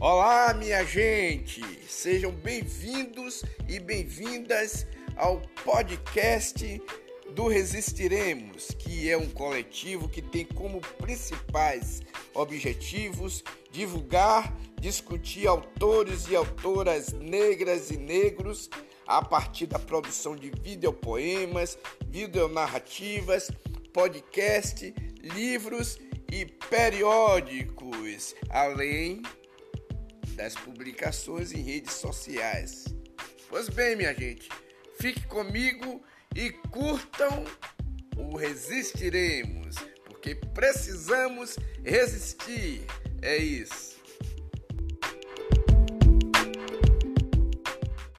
Olá, minha gente! Sejam bem-vindos e bem-vindas ao podcast do Resistiremos, que é um coletivo que tem como principais objetivos divulgar, discutir autores e autoras negras e negros a partir da produção de videopoemas, videonarrativas, podcast, livros e periódicos, além das publicações em redes sociais. Pois bem, minha gente, fique comigo e curtam o Resistiremos, porque precisamos resistir. É isso.